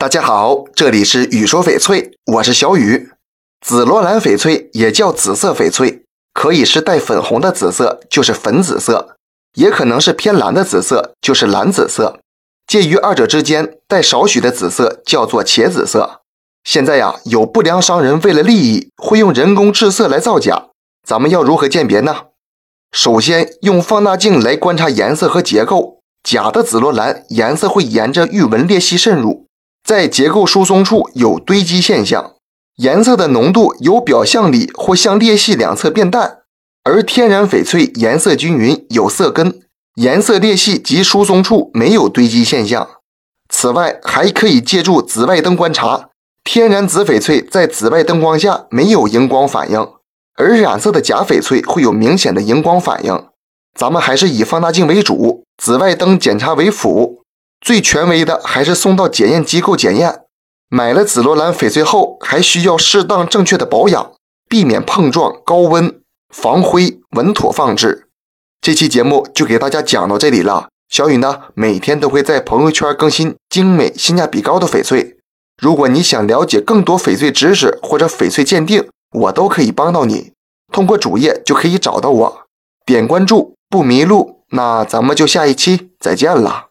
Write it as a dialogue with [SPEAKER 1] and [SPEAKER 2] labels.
[SPEAKER 1] 大家好，这里是雨说翡翠，我是小雨。紫罗兰翡翠也叫紫色翡翠，可以是带粉红的紫色，就是粉紫色，也可能是偏蓝的紫色，就是蓝紫色。介于二者之间带少许的紫色，叫做茄紫色。现在呀，有不良商人为了利益，会用人工制色来造假。咱们要如何鉴别呢？首先用放大镜来观察颜色和结构，假的紫罗兰颜色会沿着玉纹裂隙渗入。在结构疏松处有堆积现象，颜色的浓度由表向里或向裂隙两侧变淡，而天然翡翠颜色均匀，有色根，颜色裂隙及疏松处没有堆积现象。此外，还可以借助紫外灯观察，天然紫翡翠在紫外灯光下没有荧光反应，而染色的假翡翠会有明显的荧光反应。咱们还是以放大镜为主，紫外灯检查为辅。最权威的还是送到检验机构检验。买了紫罗兰翡翠后，还需要适当正确的保养，避免碰撞、高温、防灰，稳妥放置。这期节目就给大家讲到这里了。小雨呢，每天都会在朋友圈更新精美、性价比高的翡翠。如果你想了解更多翡翠知识或者翡翠鉴定，我都可以帮到你。通过主页就可以找到我，点关注不迷路。那咱们就下一期再见了。